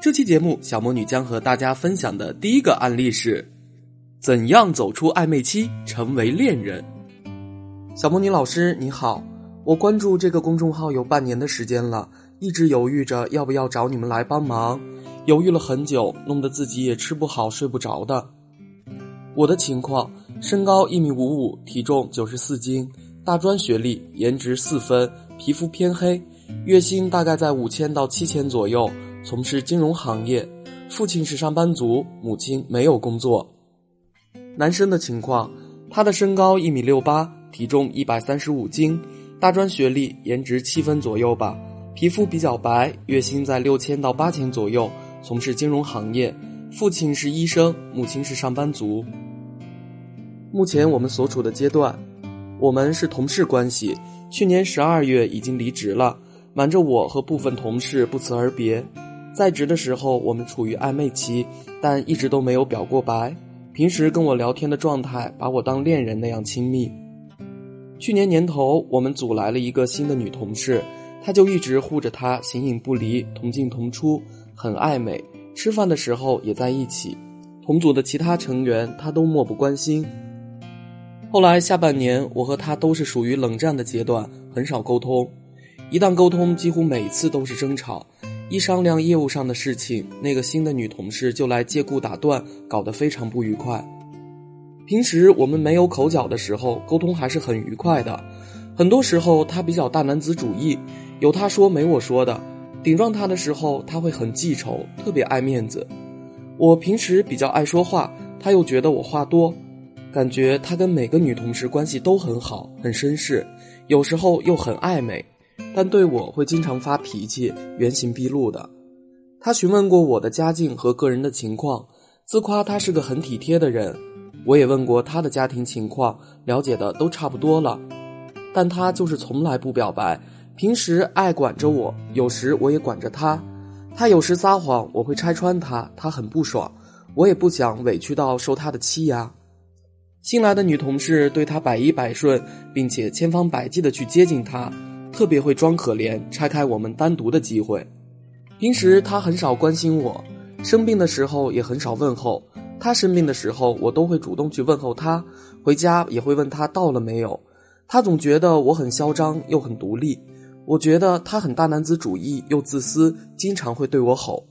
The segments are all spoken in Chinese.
这期节目，小魔女将和大家分享的第一个案例是：怎样走出暧昧期，成为恋人。小魔女老师你好，我关注这个公众号有半年的时间了，一直犹豫着要不要找你们来帮忙，犹豫了很久，弄得自己也吃不好睡不着的。我的情况：身高一米五五，体重九十四斤，大专学历，颜值四分，皮肤偏黑，月薪大概在五千到七千左右。从事金融行业，父亲是上班族，母亲没有工作。男生的情况，他的身高一米六八，体重一百三十五斤，大专学历，颜值七分左右吧，皮肤比较白，月薪在六千到八千左右，从事金融行业，父亲是医生，母亲是上班族。目前我们所处的阶段，我们是同事关系，去年十二月已经离职了，瞒着我和部分同事不辞而别。在职的时候，我们处于暧昧期，但一直都没有表过白。平时跟我聊天的状态，把我当恋人那样亲密。去年年头，我们组来了一个新的女同事，她就一直护着她，形影不离，同进同出，很暧昧。吃饭的时候也在一起。同组的其他成员，她都漠不关心。后来下半年，我和她都是属于冷战的阶段，很少沟通。一旦沟通，几乎每次都是争吵。一商量业务上的事情，那个新的女同事就来借故打断，搞得非常不愉快。平时我们没有口角的时候，沟通还是很愉快的。很多时候她比较大男子主义，有她说没我说的。顶撞她的时候，她会很记仇，特别爱面子。我平时比较爱说话，她又觉得我话多，感觉她跟每个女同事关系都很好，很绅士，有时候又很暧昧。但对我会经常发脾气，原形毕露的。他询问过我的家境和个人的情况，自夸他是个很体贴的人。我也问过他的家庭情况，了解的都差不多了。但他就是从来不表白，平时爱管着我，有时我也管着他。他有时撒谎，我会拆穿他，他很不爽。我也不想委屈到受他的欺压。新来的女同事对他百依百顺，并且千方百计的去接近他。特别会装可怜，拆开我们单独的机会。平时他很少关心我，生病的时候也很少问候。他生病的时候，我都会主动去问候他，回家也会问他到了没有。他总觉得我很嚣张又很独立，我觉得他很大男子主义又自私，经常会对我吼。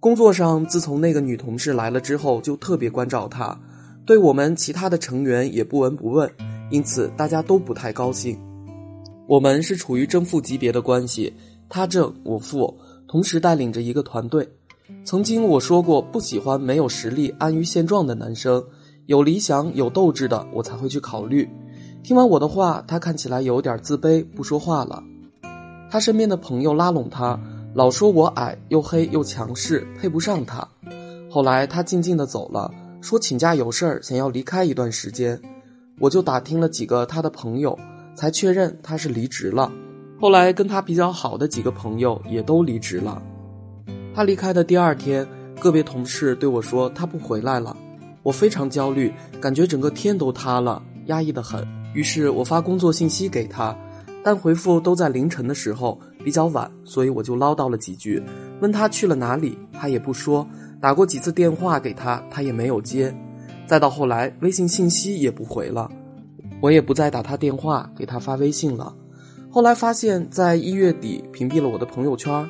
工作上，自从那个女同事来了之后，就特别关照他，对我们其他的成员也不闻不问，因此大家都不太高兴。我们是处于正负级别的关系，他正我负，同时带领着一个团队。曾经我说过，不喜欢没有实力、安于现状的男生，有理想、有斗志的，我才会去考虑。听完我的话，他看起来有点自卑，不说话了。他身边的朋友拉拢他，老说我矮又黑又强势，配不上他。后来他静静的走了，说请假有事儿，想要离开一段时间。我就打听了几个他的朋友。才确认他是离职了，后来跟他比较好的几个朋友也都离职了。他离开的第二天，个别同事对我说他不回来了，我非常焦虑，感觉整个天都塌了，压抑的很。于是我发工作信息给他，但回复都在凌晨的时候，比较晚，所以我就唠叨了几句，问他去了哪里，他也不说。打过几次电话给他，他也没有接。再到后来，微信信息也不回了。我也不再打他电话，给他发微信了。后来发现，在一月底屏蔽了我的朋友圈，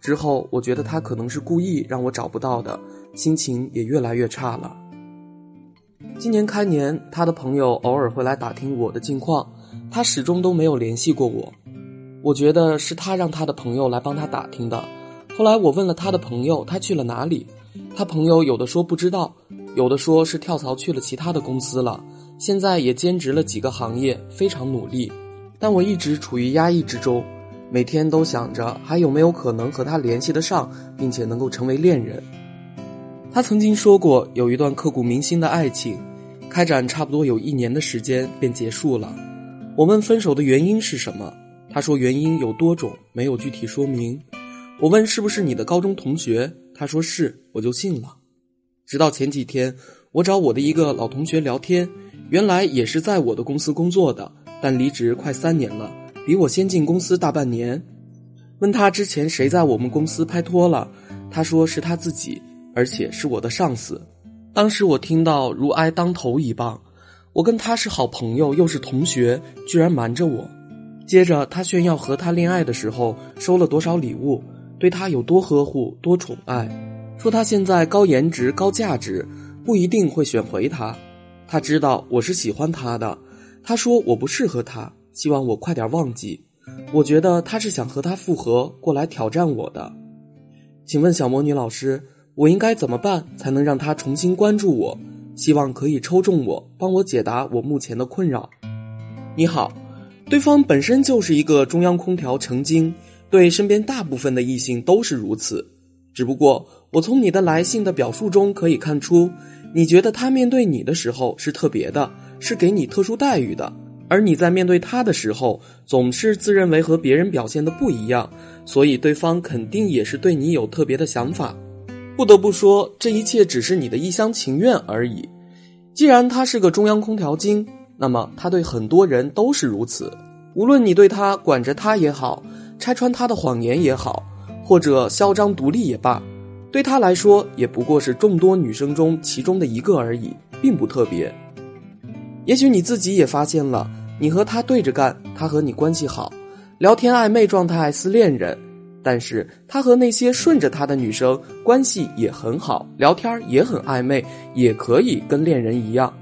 之后我觉得他可能是故意让我找不到的，心情也越来越差了。今年开年，他的朋友偶尔会来打听我的近况，他始终都没有联系过我。我觉得是他让他的朋友来帮他打听的。后来我问了他的朋友，他去了哪里？他朋友有的说不知道，有的说是跳槽去了其他的公司了。现在也兼职了几个行业，非常努力，但我一直处于压抑之中，每天都想着还有没有可能和他联系得上，并且能够成为恋人。他曾经说过，有一段刻骨铭心的爱情，开展差不多有一年的时间便结束了。我问分手的原因是什么，他说原因有多种，没有具体说明。我问是不是你的高中同学，他说是，我就信了。直到前几天，我找我的一个老同学聊天，原来也是在我的公司工作的，但离职快三年了，比我先进公司大半年。问他之前谁在我们公司拍拖了，他说是他自己。而且是我的上司，当时我听到如挨当头一棒。我跟他是好朋友，又是同学，居然瞒着我。接着他炫耀和他恋爱的时候收了多少礼物，对他有多呵护、多宠爱，说他现在高颜值、高价值，不一定会选回他。他知道我是喜欢他的，他说我不适合他，希望我快点忘记。我觉得他是想和他复合，过来挑战我的。请问小魔女老师。我应该怎么办才能让他重新关注我？希望可以抽中我，帮我解答我目前的困扰。你好，对方本身就是一个中央空调成精，对身边大部分的异性都是如此。只不过我从你的来信的表述中可以看出，你觉得他面对你的时候是特别的，是给你特殊待遇的，而你在面对他的时候总是自认为和别人表现的不一样，所以对方肯定也是对你有特别的想法。不得不说，这一切只是你的一厢情愿而已。既然他是个中央空调精，那么他对很多人都是如此。无论你对他管着他也好，拆穿他的谎言也好，或者嚣张独立也罢，对他来说也不过是众多女生中其中的一个而已，并不特别。也许你自己也发现了，你和他对着干，他和你关系好，聊天暧昧状态似恋人。但是他和那些顺着他的女生关系也很好，聊天也很暧昧，也可以跟恋人一样。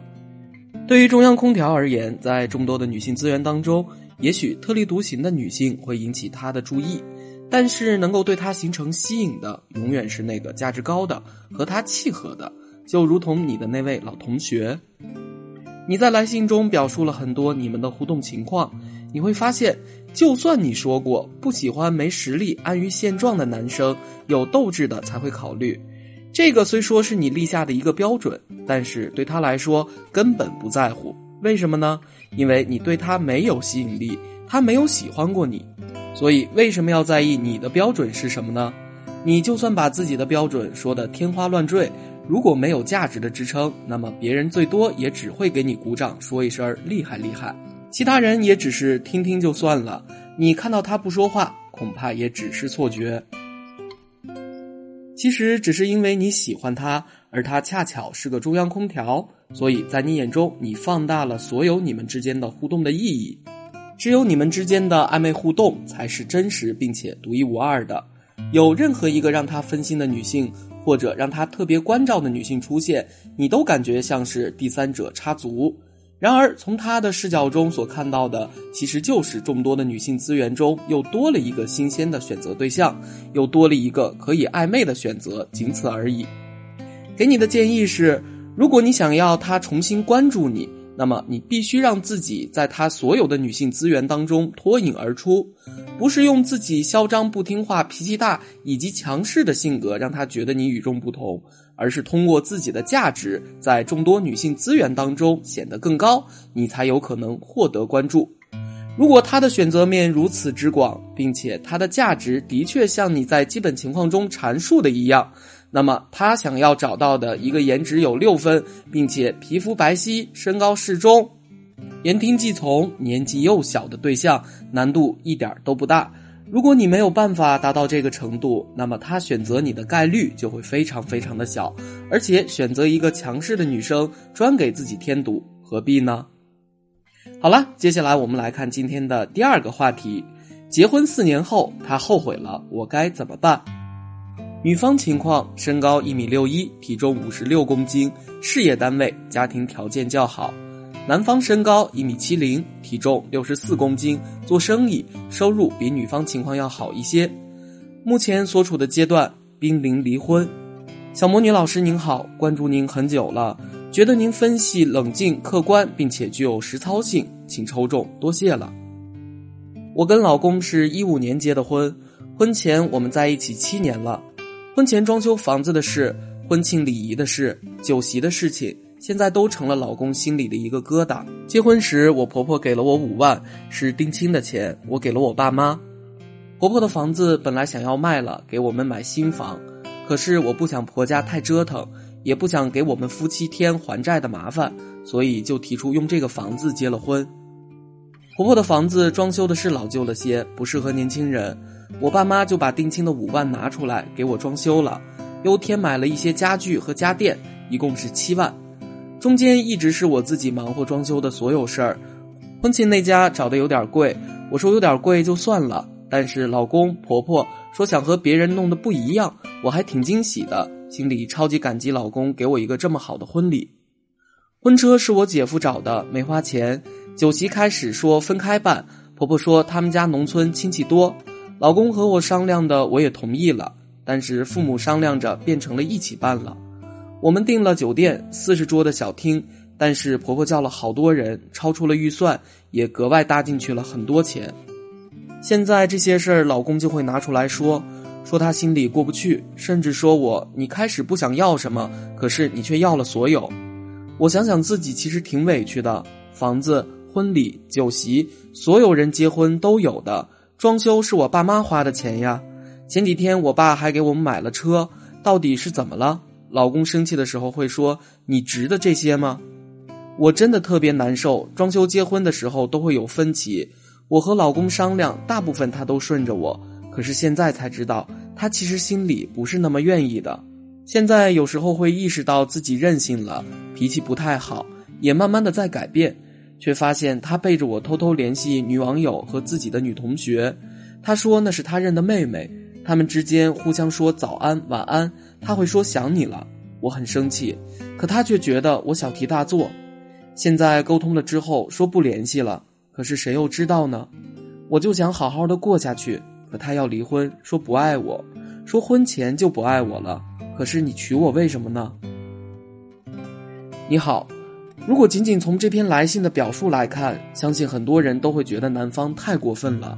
对于中央空调而言，在众多的女性资源当中，也许特立独行的女性会引起他的注意，但是能够对他形成吸引的，永远是那个价值高的、和他契合的。就如同你的那位老同学，你在来信中表述了很多你们的互动情况，你会发现。就算你说过不喜欢没实力、安于现状的男生，有斗志的才会考虑。这个虽说是你立下的一个标准，但是对他来说根本不在乎。为什么呢？因为你对他没有吸引力，他没有喜欢过你，所以为什么要在意你的标准是什么呢？你就算把自己的标准说的天花乱坠，如果没有价值的支撑，那么别人最多也只会给你鼓掌，说一声厉害厉害。其他人也只是听听就算了，你看到他不说话，恐怕也只是错觉。其实只是因为你喜欢他，而他恰巧是个中央空调，所以在你眼中，你放大了所有你们之间的互动的意义。只有你们之间的暧昧互动才是真实并且独一无二的。有任何一个让他分心的女性，或者让他特别关照的女性出现，你都感觉像是第三者插足。然而，从他的视角中所看到的，其实就是众多的女性资源中又多了一个新鲜的选择对象，又多了一个可以暧昧的选择，仅此而已。给你的建议是：如果你想要他重新关注你，那么你必须让自己在他所有的女性资源当中脱颖而出，不是用自己嚣张、不听话、脾气大以及强势的性格让他觉得你与众不同。而是通过自己的价值，在众多女性资源当中显得更高，你才有可能获得关注。如果他的选择面如此之广，并且他的价值的确像你在基本情况中阐述的一样，那么他想要找到的一个颜值有六分，并且皮肤白皙、身高适中、言听计从、年纪又小的对象，难度一点都不大。如果你没有办法达到这个程度，那么他选择你的概率就会非常非常的小，而且选择一个强势的女生专给自己添堵，何必呢？好了，接下来我们来看今天的第二个话题：结婚四年后他后悔了，我该怎么办？女方情况：身高一米六一，体重五十六公斤，事业单位，家庭条件较好。男方身高一米七零，体重六十四公斤，做生意，收入比女方情况要好一些。目前所处的阶段濒临离婚。小魔女老师您好，关注您很久了，觉得您分析冷静客观，并且具有实操性，请抽中，多谢了。我跟老公是一五年结的婚，婚前我们在一起七年了，婚前装修房子的事。婚庆礼仪的事、酒席的事情，现在都成了老公心里的一个疙瘩。结婚时，我婆婆给了我五万，是定亲的钱，我给了我爸妈。婆婆的房子本来想要卖了，给我们买新房，可是我不想婆家太折腾，也不想给我们夫妻添还债的麻烦，所以就提出用这个房子结了婚。婆婆的房子装修的是老旧了些，不适合年轻人。我爸妈就把定亲的五万拿出来给我装修了，又添买了一些家具和家电，一共是七万。中间一直是我自己忙活装修的所有事儿。婚庆那家找的有点贵，我说有点贵就算了，但是老公婆婆说想和别人弄得不一样，我还挺惊喜的，心里超级感激老公给我一个这么好的婚礼。婚车是我姐夫找的，没花钱。酒席开始说分开办，婆婆说他们家农村亲戚多，老公和我商量的，我也同意了。但是父母商量着变成了一起办了。我们订了酒店四十桌的小厅，但是婆婆叫了好多人，超出了预算，也格外搭进去了很多钱。现在这些事儿，老公就会拿出来说，说他心里过不去，甚至说我你开始不想要什么，可是你却要了所有。我想想自己其实挺委屈的，房子。婚礼、酒席，所有人结婚都有的。装修是我爸妈花的钱呀。前几天我爸还给我们买了车，到底是怎么了？老公生气的时候会说：“你值得这些吗？”我真的特别难受。装修结婚的时候都会有分歧，我和老公商量，大部分他都顺着我。可是现在才知道，他其实心里不是那么愿意的。现在有时候会意识到自己任性了，脾气不太好，也慢慢的在改变。却发现他背着我偷偷联系女网友和自己的女同学，他说那是他认的妹妹，他们之间互相说早安晚安，他会说想你了，我很生气，可他却觉得我小题大做。现在沟通了之后说不联系了，可是谁又知道呢？我就想好好的过下去，可他要离婚，说不爱我，说婚前就不爱我了，可是你娶我为什么呢？你好。如果仅仅从这篇来信的表述来看，相信很多人都会觉得男方太过分了。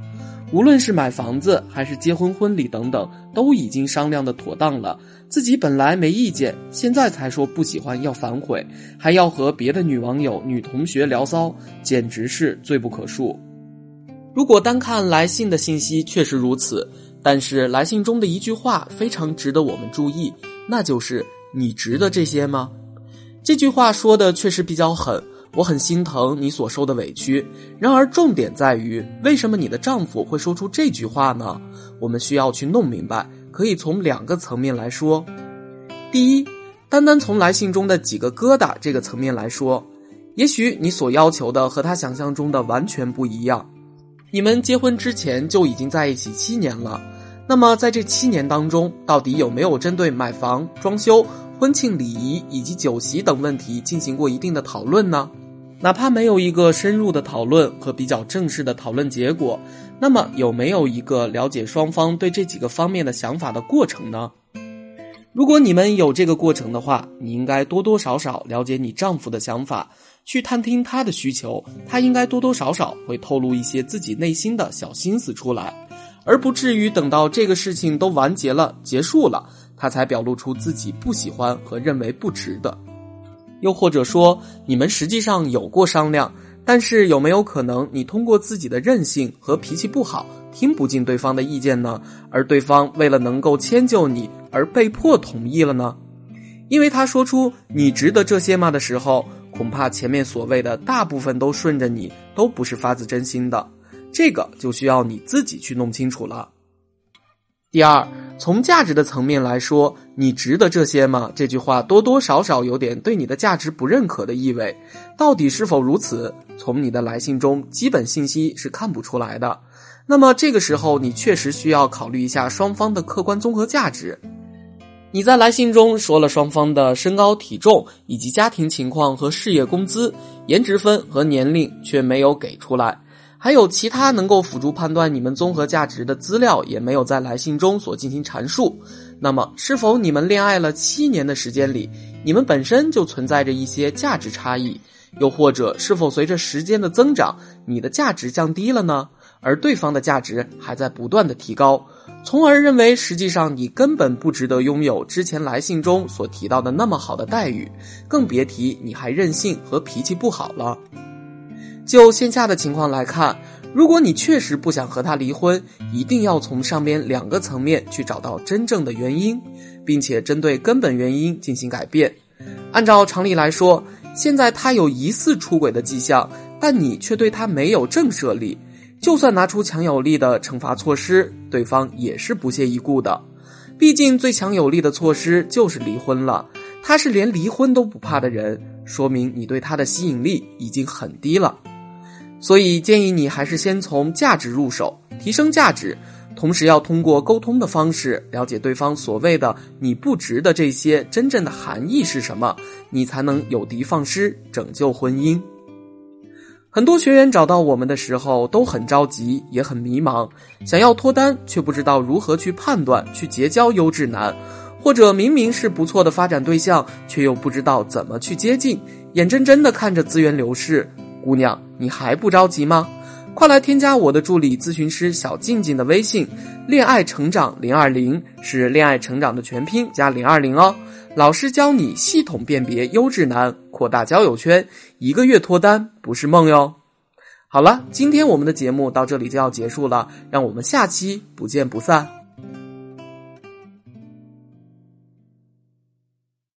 无论是买房子还是结婚婚礼等等，都已经商量的妥当了，自己本来没意见，现在才说不喜欢要反悔，还要和别的女网友、女同学聊骚，简直是罪不可恕。如果单看来信的信息确实如此，但是来信中的一句话非常值得我们注意，那就是“你值得这些吗？”这句话说的确实比较狠，我很心疼你所受的委屈。然而，重点在于，为什么你的丈夫会说出这句话呢？我们需要去弄明白。可以从两个层面来说。第一，单单从来信中的几个疙瘩这个层面来说，也许你所要求的和他想象中的完全不一样。你们结婚之前就已经在一起七年了，那么在这七年当中，到底有没有针对买房、装修？婚庆礼仪以及酒席等问题进行过一定的讨论呢？哪怕没有一个深入的讨论和比较正式的讨论结果，那么有没有一个了解双方对这几个方面的想法的过程呢？如果你们有这个过程的话，你应该多多少少了解你丈夫的想法，去探听他的需求，他应该多多少少会透露一些自己内心的小心思出来，而不至于等到这个事情都完结了、结束了。他才表露出自己不喜欢和认为不值得，又或者说你们实际上有过商量，但是有没有可能你通过自己的任性和脾气不好，听不进对方的意见呢？而对方为了能够迁就你而被迫同意了呢？因为他说出“你值得这些吗”的时候，恐怕前面所谓的大部分都顺着你，都不是发自真心的，这个就需要你自己去弄清楚了。第二。从价值的层面来说，你值得这些吗？这句话多多少少有点对你的价值不认可的意味。到底是否如此？从你的来信中，基本信息是看不出来的。那么这个时候，你确实需要考虑一下双方的客观综合价值。你在来信中说了双方的身高、体重以及家庭情况和事业工资、颜值分和年龄，却没有给出来。还有其他能够辅助判断你们综合价值的资料也没有在来信中所进行阐述。那么，是否你们恋爱了七年的时间里，你们本身就存在着一些价值差异？又或者，是否随着时间的增长，你的价值降低了呢？而对方的价值还在不断的提高，从而认为实际上你根本不值得拥有之前来信中所提到的那么好的待遇，更别提你还任性和脾气不好了。就线下的情况来看，如果你确实不想和他离婚，一定要从上边两个层面去找到真正的原因，并且针对根本原因进行改变。按照常理来说，现在他有疑似出轨的迹象，但你却对他没有震慑力。就算拿出强有力的惩罚措施，对方也是不屑一顾的。毕竟最强有力的措施就是离婚了。他是连离婚都不怕的人，说明你对他的吸引力已经很低了。所以建议你还是先从价值入手，提升价值，同时要通过沟通的方式了解对方所谓的“你不值”的这些真正的含义是什么，你才能有的放矢，拯救婚姻。很多学员找到我们的时候都很着急，也很迷茫，想要脱单却不知道如何去判断、去结交优质男，或者明明是不错的发展对象，却又不知道怎么去接近，眼睁睁的看着资源流逝。姑娘，你还不着急吗？快来添加我的助理咨询师小静静的微信，恋爱成长零二零是恋爱成长的全拼加零二零哦。老师教你系统辨别优质男，扩大交友圈，一个月脱单不是梦哟。好了，今天我们的节目到这里就要结束了，让我们下期不见不散。